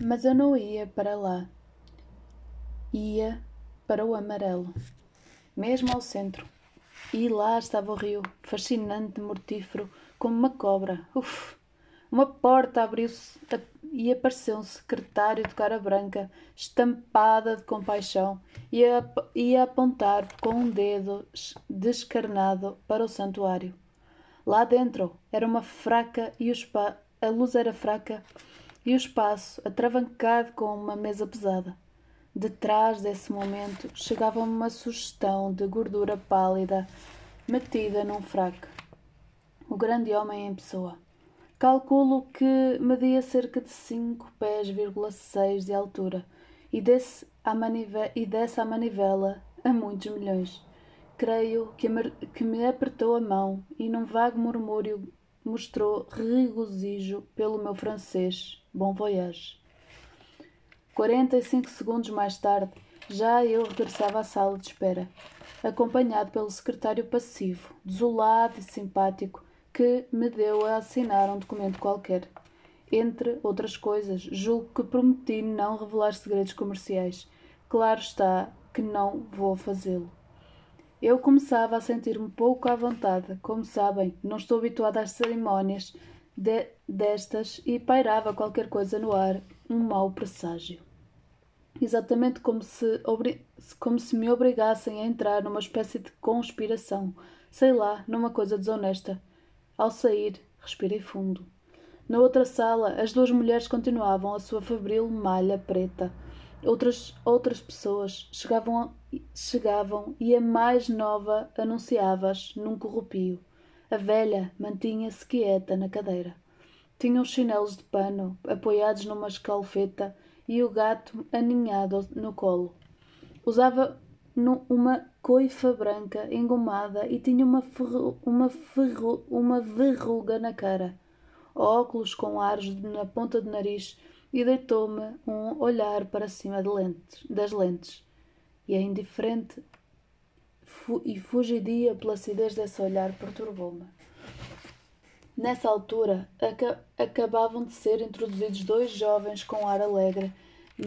Mas eu não ia para lá. Ia para o amarelo, mesmo ao centro. E lá estava o rio, fascinante, mortífero, como uma cobra. Uf! Uma porta abriu-se e apareceu um secretário de cara branca, estampada de compaixão, e a, e a apontar com um dedo descarnado para o santuário. Lá dentro era uma fraca e o spa, a luz era fraca e o espaço atravancado com uma mesa pesada. Detrás desse momento chegava uma sugestão de gordura pálida metida num fraco. O grande homem em pessoa. Calculo que media cerca de cinco pés, seis de altura e desse, a manivela, e a manivela a muitos milhões. Creio que que me apertou a mão e num vago murmúrio mostrou regozijo pelo meu francês. Bom voyage. Quarenta e cinco segundos mais tarde, já eu regressava à sala de espera, acompanhado pelo secretário passivo, desolado e simpático, que me deu a assinar um documento qualquer. Entre outras coisas, julgo que prometi não revelar segredos comerciais. Claro está que não vou fazê-lo. Eu começava a sentir-me pouco à vontade. Como sabem, não estou habituada às cerimónias de, destas e pairava qualquer coisa no ar, um mau presságio. Exatamente como se, como se me obrigassem a entrar numa espécie de conspiração, sei lá, numa coisa desonesta. Ao sair, respirei fundo. Na outra sala, as duas mulheres continuavam a sua febril malha preta. Outras, outras pessoas chegavam, chegavam e a mais nova anunciava-as num corrupio. A velha mantinha-se quieta na cadeira. Tinha os chinelos de pano apoiados numa escalfeta e o gato aninhado no colo. Usava uma coifa branca engomada e tinha uma, ferru, uma, ferru, uma verruga na cara, óculos com aros na ponta do nariz e deitou-me um olhar para cima de lentes, das lentes. E a indiferente e fugidia placidez desse olhar perturbou-me. Nessa altura, aca acabavam de ser introduzidos dois jovens com ar alegre,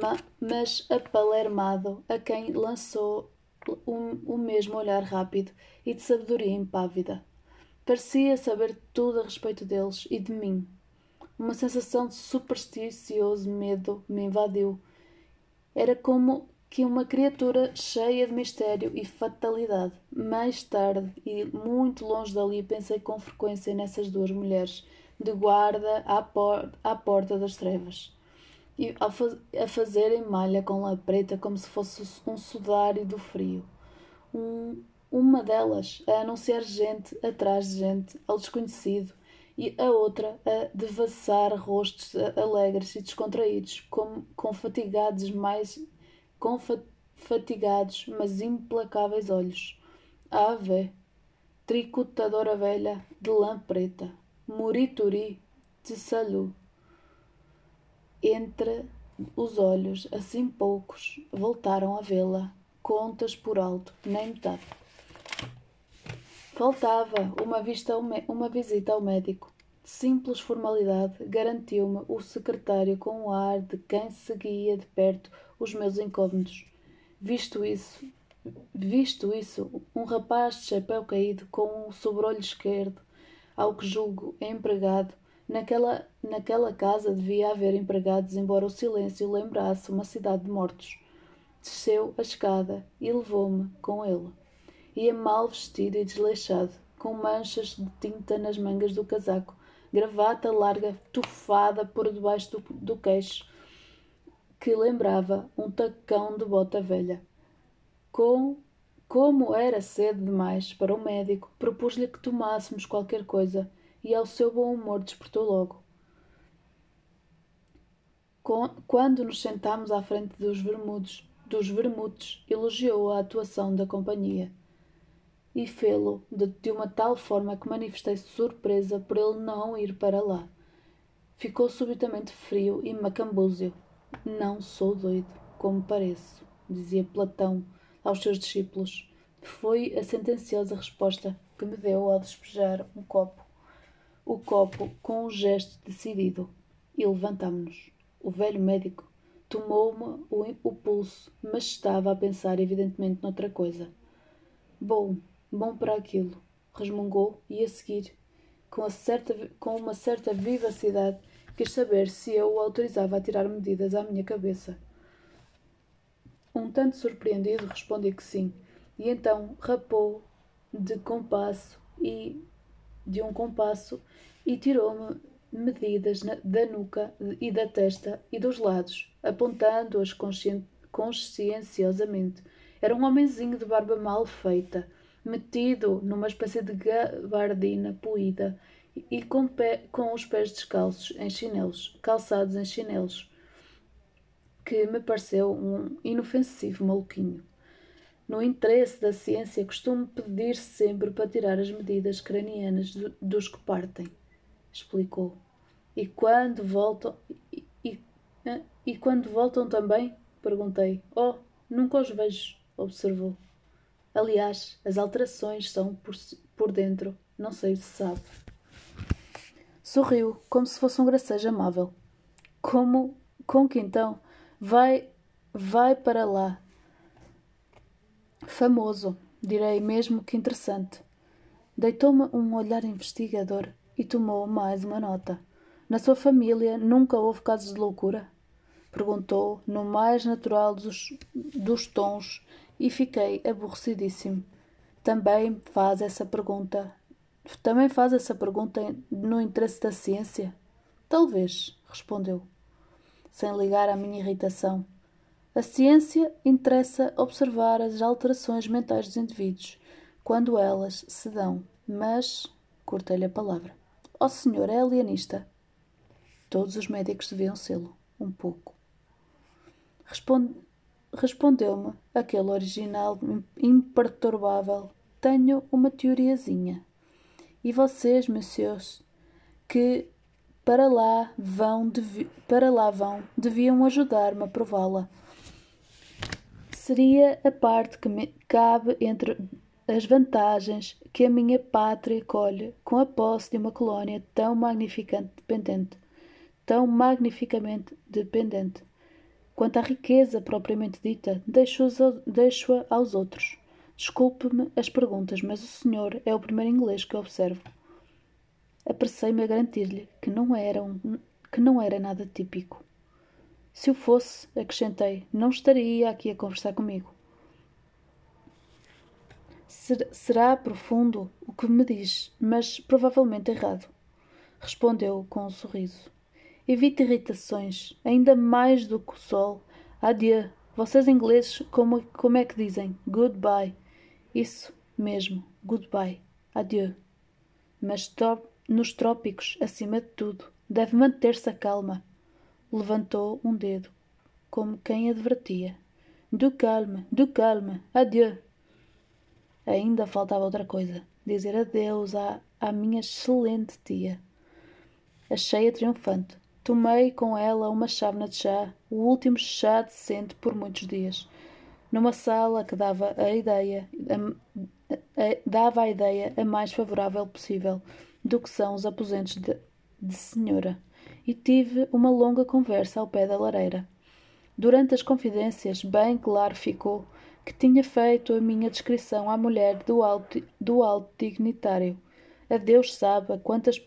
ma mas apalermado, a quem lançou o, o mesmo olhar rápido e de sabedoria impávida. Parecia saber tudo a respeito deles e de mim. Uma sensação de supersticioso medo me invadiu. Era como que uma criatura cheia de mistério e fatalidade. Mais tarde, e muito longe dali, pensei com frequência nessas duas mulheres, de guarda à, por à porta das trevas e a, a fazerem malha com lã preta como se fosse um sudário do frio. Um, uma delas a anunciar gente atrás de gente ao desconhecido e a outra a devassar rostos alegres e descontraídos, com, com fatigados mais com fa fatigados, mas implacáveis olhos. Ave, tricotadora velha de lã preta, murituri de salu entre os olhos, assim poucos, voltaram a vê-la, contas por alto, nem metade. Faltava uma, vista uma visita ao médico. Simples formalidade garantiu-me o secretário com o ar de quem seguia de perto os meus incômodos. Visto isso, visto isso, um rapaz de chapéu caído com o sobrolho esquerdo, ao que julgo empregado, Naquela, naquela casa devia haver empregados, embora o silêncio lembrasse uma cidade de mortos. Desceu a escada e levou-me com ele. Ia mal vestido e desleixado, com manchas de tinta nas mangas do casaco, gravata larga tufada por debaixo do, do queixo, que lembrava um tacão de bota velha. Com como era cedo demais para o médico, propus-lhe que tomássemos qualquer coisa e ao seu bom humor despertou logo. Quando nos sentámos à frente dos vermudos, dos vermutes, elogiou a atuação da companhia. E fê-lo de, de uma tal forma que manifestei surpresa por ele não ir para lá. Ficou subitamente frio e macambúzio. Não sou doido, como pareço, dizia Platão aos seus discípulos. Foi a sentenciosa resposta que me deu ao despejar um copo o copo com um gesto decidido e levantámo-nos. o velho médico tomou-me o, pulso, mas estava a pensar evidentemente noutra coisa. Bom, bom para aquilo, resmungou e a seguir, com, certa, com uma certa vivacidade, quis saber se eu o autorizava a tirar medidas à minha cabeça. Um tanto surpreendido, respondi que sim, e então rapou de compasso e de um compasso e tirou-me medidas na, da nuca e da testa e dos lados, apontando-as conscienciosamente. Era um homenzinho de barba mal feita, metido numa espécie de gabardina poída e com, pé, com os pés descalços em chinelos, calçados em chinelos, que me pareceu um inofensivo maluquinho. No interesse da ciência, costumo pedir sempre para tirar as medidas cranianas do, dos que partem, explicou. E quando voltam. E, e, e quando voltam também? Perguntei. Oh, nunca os vejo, observou. Aliás, as alterações são por, por dentro, não sei se sabe. Sorriu, como se fosse um gracejo amável. Como, com que então? Vai, vai para lá. Famoso, direi mesmo que interessante. Deitou-me um olhar investigador e tomou mais uma nota. Na sua família nunca houve casos de loucura? Perguntou, no mais natural dos, dos tons, e fiquei aborrecidíssimo. Também faz essa pergunta também faz essa pergunta no interesse da ciência? Talvez, respondeu, sem ligar à minha irritação. A ciência interessa observar as alterações mentais dos indivíduos, quando elas se dão, mas. cortei-lhe a palavra. Ó oh, senhor, é alienista. Todos os médicos deviam sê-lo, um pouco. Responde, Respondeu-me aquele original imperturbável. Tenho uma teoriazinha. E vocês, meus que para lá vão, para lá vão, deviam ajudar-me a prová-la. Seria a parte que me cabe entre as vantagens que a minha pátria colhe com a posse de uma colónia tão magnificamente dependente, tão magnificamente dependente. Quanto à riqueza propriamente dita, deixo-a deixo aos outros. Desculpe-me as perguntas, mas o senhor é o primeiro inglês que observo. Apressei-me a garantir-lhe que não era um, que não era nada típico. Se o fosse, acrescentei, não estaria aqui a conversar comigo. Ser, será profundo o que me diz, mas provavelmente errado. Respondeu com um sorriso. Evite irritações, ainda mais do que o sol. Adieu. Vocês ingleses, como, como é que dizem? Goodbye. Isso mesmo, goodbye, adieu. Mas nos trópicos, acima de tudo, deve manter-se a calma. Levantou um dedo, como quem advertia. Do calme, do calme, adieu. Ainda faltava outra coisa: dizer adeus à, à minha excelente tia. Achei-a triunfante. Tomei com ela uma chávena de chá, o último chá decente por muitos dias numa sala que dava a ideia a, a, dava a ideia a mais favorável possível do que são os aposentos de, de senhora e tive uma longa conversa ao pé da lareira. Durante as confidências, bem claro ficou que tinha feito a minha descrição à mulher do alto, do alto dignitário. A Deus sabe a quantas,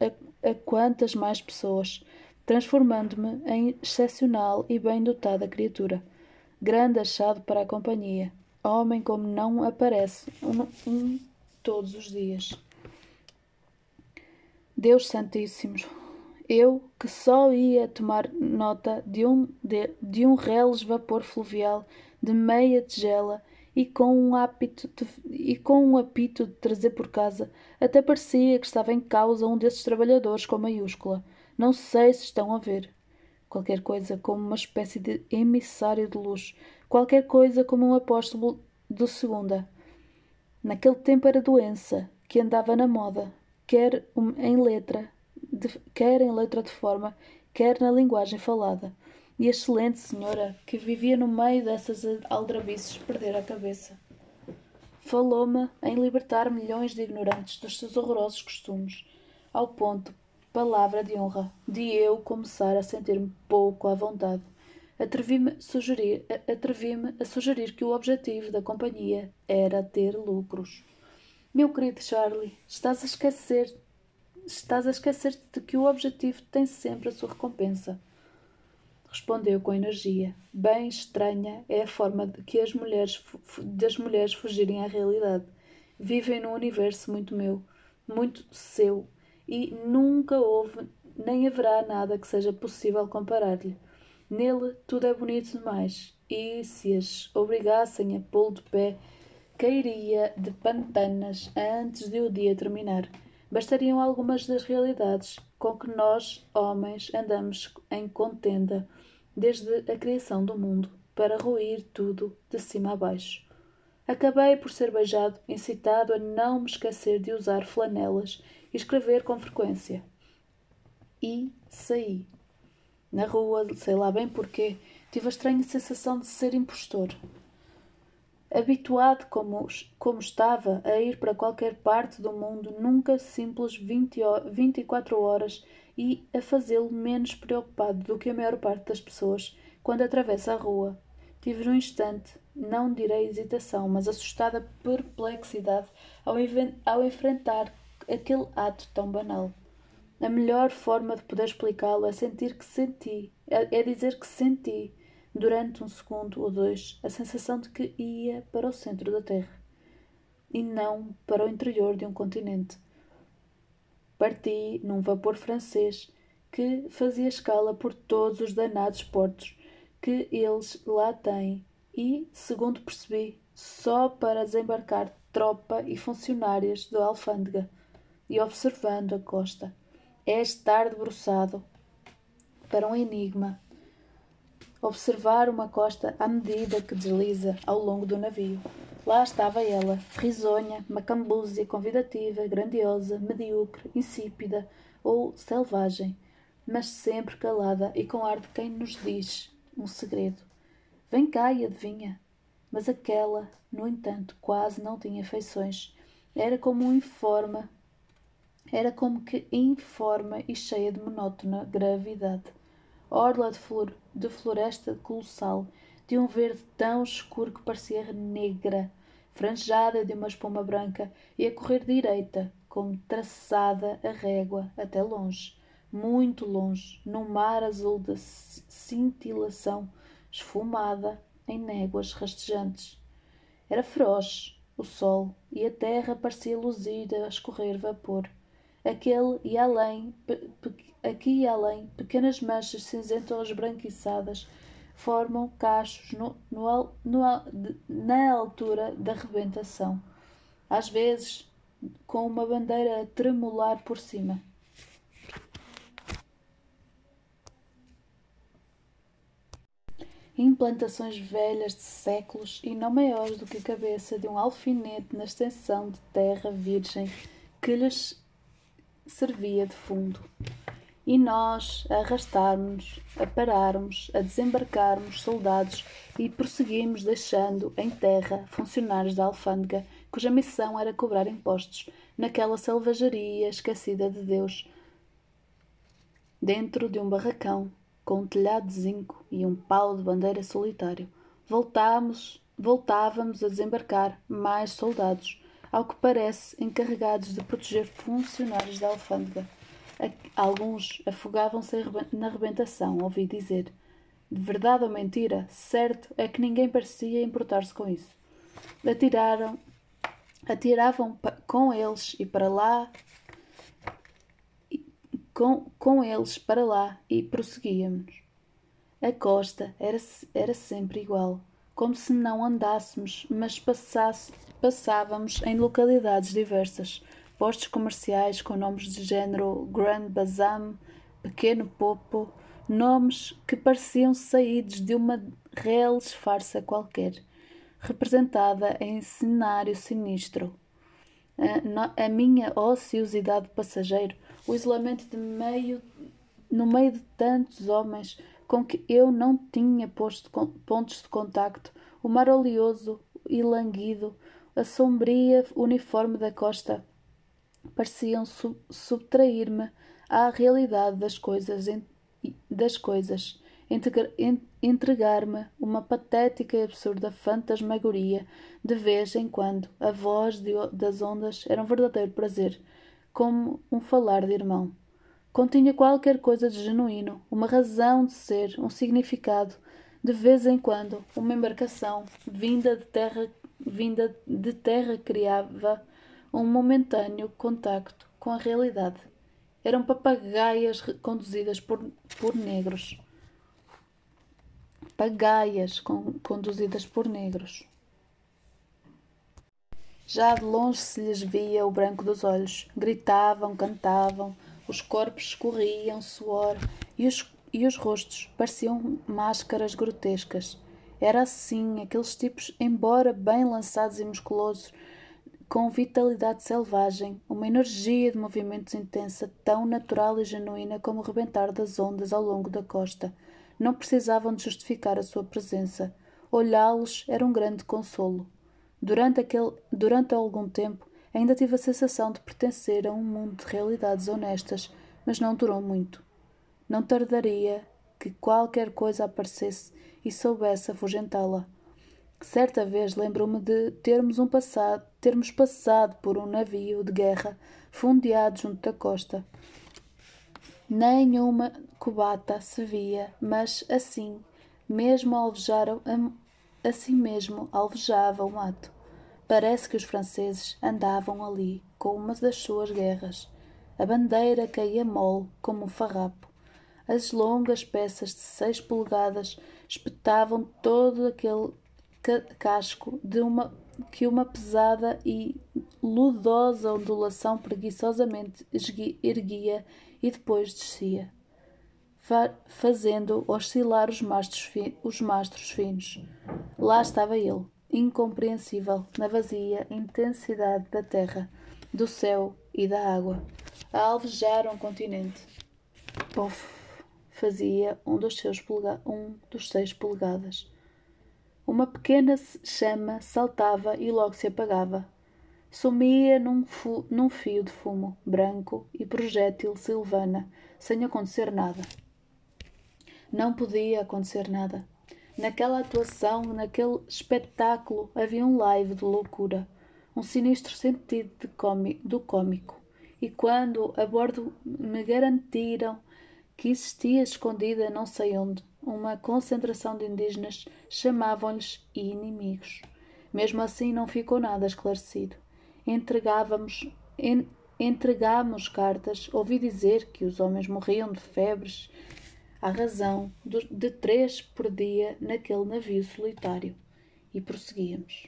a, a quantas mais pessoas, transformando-me em excepcional e bem dotada criatura grande achado para a companhia, homem como não aparece um, um todos os dias. Deus Santíssimos, eu que só ia tomar nota de um, de, de um reles vapor fluvial de meia tigela e com um apito de, e com um apito de trazer por casa, até parecia que estava em causa um desses trabalhadores com maiúscula. Não sei se estão a ver qualquer coisa como uma espécie de emissário de luz, qualquer coisa como um apóstolo do segunda. Naquele tempo era doença, que andava na moda, quer em letra, de, quer em letra de forma, quer na linguagem falada. E a excelente senhora, que vivia no meio dessas aldrabices, perdera a cabeça. Falou-me em libertar milhões de ignorantes dos seus horrorosos costumes, ao ponto palavra de honra, de eu começar a sentir-me pouco à vontade. Atrevi-me a, sugerir, atrevi a sugerir que o objetivo da companhia era ter lucros. Meu querido Charlie, estás a esquecer. Estás a esquecer de que o objetivo tem sempre a sua recompensa. Respondeu com energia. Bem estranha é a forma de que as mulheres das mulheres fugirem à realidade. Vivem num universo muito meu, muito seu, e nunca houve nem haverá nada que seja possível comparar-lhe. Nele tudo é bonito demais, e se as obrigassem a pô-lo de pé, cairia de pantanas antes de o dia terminar. Bastariam algumas das realidades com que nós, homens, andamos em contenda desde a criação do mundo para ruir tudo de cima a baixo. Acabei por ser beijado, incitado a não me esquecer de usar flanelas e escrever com frequência. E saí. Na rua, sei lá bem porquê, tive a estranha sensação de ser impostor. Habituado como, como estava a ir para qualquer parte do mundo, nunca simples 20, 24 horas e a fazê-lo menos preocupado do que a maior parte das pessoas quando atravessa a rua. Tive num instante, não direi hesitação, mas assustada perplexidade ao, ao enfrentar aquele ato tão banal. A melhor forma de poder explicá-lo é sentir que senti, é, é dizer que senti durante um segundo ou dois, a sensação de que ia para o centro da Terra e não para o interior de um continente. Parti num vapor francês que fazia escala por todos os danados portos que eles lá têm e, segundo percebi, só para desembarcar tropa e funcionários da alfândega e observando a costa. É estar debruçado para um enigma observar uma costa à medida que desliza ao longo do navio. Lá estava ela, risonha, macambúzia, convidativa, grandiosa, medíocre, insípida ou selvagem, mas sempre calada e com ar de quem nos diz um segredo. Vem cá e adivinha. Mas aquela, no entanto, quase não tinha feições. Era como um informe, era como que informe e cheia de monótona gravidade orla de, flor, de floresta colossal, de um verde tão escuro que parecia negra, franjada de uma espuma branca e a correr direita, como traçada a régua, até longe, muito longe, num mar azul de cintilação, esfumada em néguas rastejantes. Era feroz o sol e a terra parecia luzida a escorrer vapor. Aquele e além, aqui e além, pequenas manchas cinzentas esbranquiçadas formam cachos no, no, no, na altura da rebentação, às vezes com uma bandeira a tremular por cima. Implantações velhas de séculos e não maiores do que a cabeça de um alfinete na extensão de terra virgem que lhes servia de fundo. E nós a arrastarmos, a pararmos, a desembarcarmos soldados e prosseguimos deixando em terra funcionários da alfândega cuja missão era cobrar impostos naquela selvageria esquecida de Deus. Dentro de um barracão, com um telhado de zinco e um pau de bandeira solitário, voltámos, voltávamos a desembarcar mais soldados, ao que parece encarregados de proteger funcionários da alfândega. Alguns afogavam-se na rebentação, ouvi dizer. De verdade ou mentira, certo é que ninguém parecia importar-se com isso. Atiraram, atiravam com eles e para lá, com, com eles para lá e prosseguíamos. A costa era, era sempre igual, como se não andássemos, mas passasse, passávamos em localidades diversas, postos comerciais com nomes de género Grand Bazam, Pequeno Popo, nomes que pareciam saídos de uma reles farsa qualquer, representada em cenário sinistro. A, a minha ociosidade de passageiro, o isolamento de meio, no meio de tantos homens com que eu não tinha posto pontos de contacto, o mar oleoso e languido, a sombria uniforme da costa, pareciam sub subtrair-me à realidade das coisas, das coisas entregar-me uma patética e absurda fantasmagoria de vez em quando. A voz de, das ondas era um verdadeiro prazer, como um falar de irmão. Continha qualquer coisa de genuíno, uma razão de ser, um significado. De vez em quando, uma embarcação vinda de terra, vinda de terra criava um momentâneo contacto com a realidade. Eram papagaias conduzidas por, por negros pagaias conduzidas por negros. Já de longe se lhes via o branco dos olhos. Gritavam, cantavam, os corpos escorriam suor e os, e os rostos pareciam máscaras grotescas. Era assim, aqueles tipos, embora bem lançados e musculosos, com vitalidade selvagem, uma energia de movimentos intensa, tão natural e genuína como o rebentar das ondas ao longo da costa não precisavam de justificar a sua presença. Olhá-los era um grande consolo. Durante, aquele, durante algum tempo, ainda tive a sensação de pertencer a um mundo de realidades honestas, mas não durou muito. Não tardaria que qualquer coisa aparecesse e soubesse afugentá-la. Certa vez lembro-me de termos, um passado, termos passado por um navio de guerra fundeado junto da costa. Nenhuma cubata se via, mas assim mesmo alvejaram, assim mesmo alvejava o mato. Parece que os franceses andavam ali com uma das suas guerras. A bandeira caía mole como um farrapo. As longas peças de seis polegadas espetavam todo aquele casco de uma que uma pesada e ludosa ondulação preguiçosamente erguia e depois descia, fazendo oscilar os mastros, os mastros finos. Lá estava ele, incompreensível na vazia intensidade da terra, do céu e da água, a alvejar um continente. Pof! Fazia um dos, seus um dos seis polegadas. Uma pequena chama saltava e logo se apagava, Sumia num, num fio de fumo branco e projétil silvana, sem acontecer nada. Não podia acontecer nada. Naquela atuação, naquele espetáculo, havia um live de loucura, um sinistro sentido do cômico. E quando a bordo me garantiram que existia escondida não sei onde uma concentração de indígenas, chamavam-lhes inimigos. Mesmo assim não ficou nada esclarecido entregávamos, en, entregámos cartas, ouvi dizer que os homens morriam de febres à razão de três por dia naquele navio solitário. E prosseguíamos.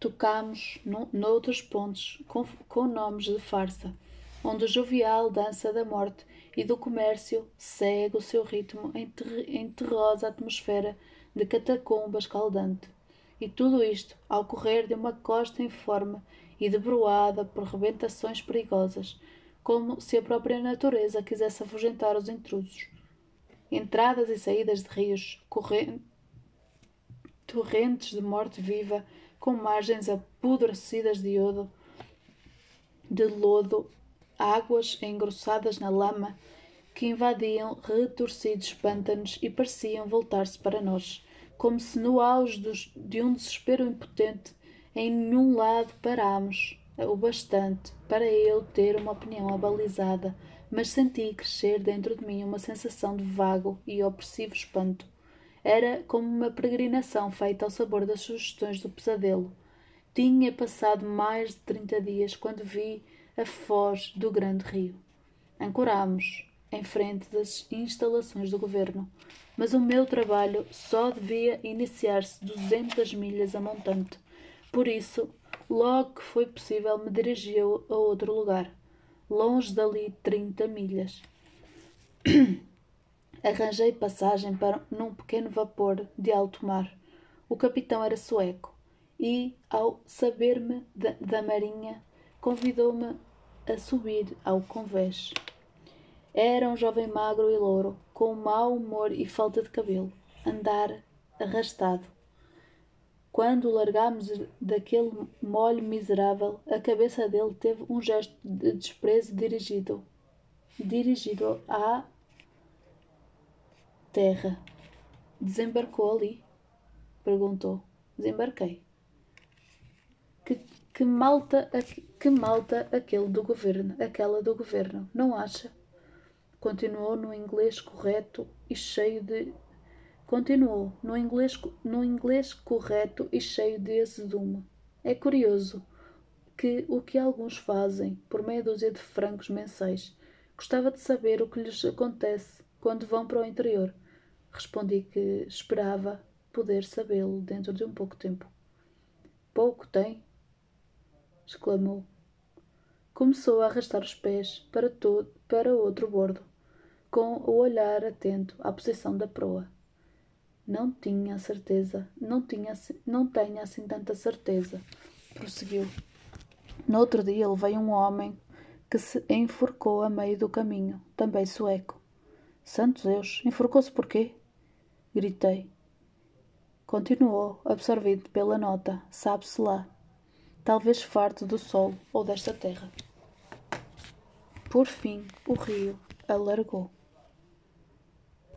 Tocámos no, noutros pontos com, com nomes de farsa, onde o jovial dança da morte e do comércio segue o seu ritmo em, ter, em terrosa atmosfera de catacumba escaldante. E tudo isto ao correr de uma costa informe e debruada por rebentações perigosas, como se a própria natureza quisesse afugentar os intrusos. Entradas e saídas de rios, torrentes de morte viva, com margens apodrecidas de iodo, de lodo, águas engrossadas na lama, que invadiam retorcidos pântanos e pareciam voltar-se para nós como se no auge dos, de um desespero impotente em nenhum lado parámos o bastante para eu ter uma opinião abalizada, mas senti crescer dentro de mim uma sensação de vago e opressivo espanto. Era como uma peregrinação feita ao sabor das sugestões do pesadelo. Tinha passado mais de trinta dias quando vi a foz do grande rio. Ancorámos em frente das instalações do governo mas o meu trabalho só devia iniciar-se duzentas milhas a montante. Por isso, logo que foi possível, me dirigi a outro lugar, longe dali trinta milhas. Arranjei passagem para num pequeno vapor de alto mar. O capitão era sueco e, ao saber-me da, da marinha, convidou-me a subir ao convés. Era um jovem magro e louro, com mau humor e falta de cabelo, andar arrastado. Quando o largámos daquele molho miserável, a cabeça dele teve um gesto de desprezo dirigido dirigido à terra. Desembarcou ali? Perguntou. Desembarquei. Que, que malta, que malta aquele do governo, aquela do governo, não acha? Continuou no inglês correto e cheio de continuou no inglês, no inglês correto e cheio de azedume. É curioso que o que alguns fazem por meia dúzia de francos mensais. Gostava de saber o que lhes acontece quando vão para o interior. Respondi que esperava poder sabê-lo dentro de um pouco tempo. Pouco tem? Exclamou. Começou a arrastar os pés para, todo, para outro bordo, com o olhar atento à posição da proa. Não tinha certeza, não tinha, não tenho assim tanta certeza, prosseguiu. No outro dia levei um homem que se enforcou a meio do caminho, também sueco. Santo Deus, enforcou-se por quê? Gritei. Continuou, absorvido pela nota, sabe-se lá. Talvez farto do sol ou desta terra. Por fim, o rio alargou.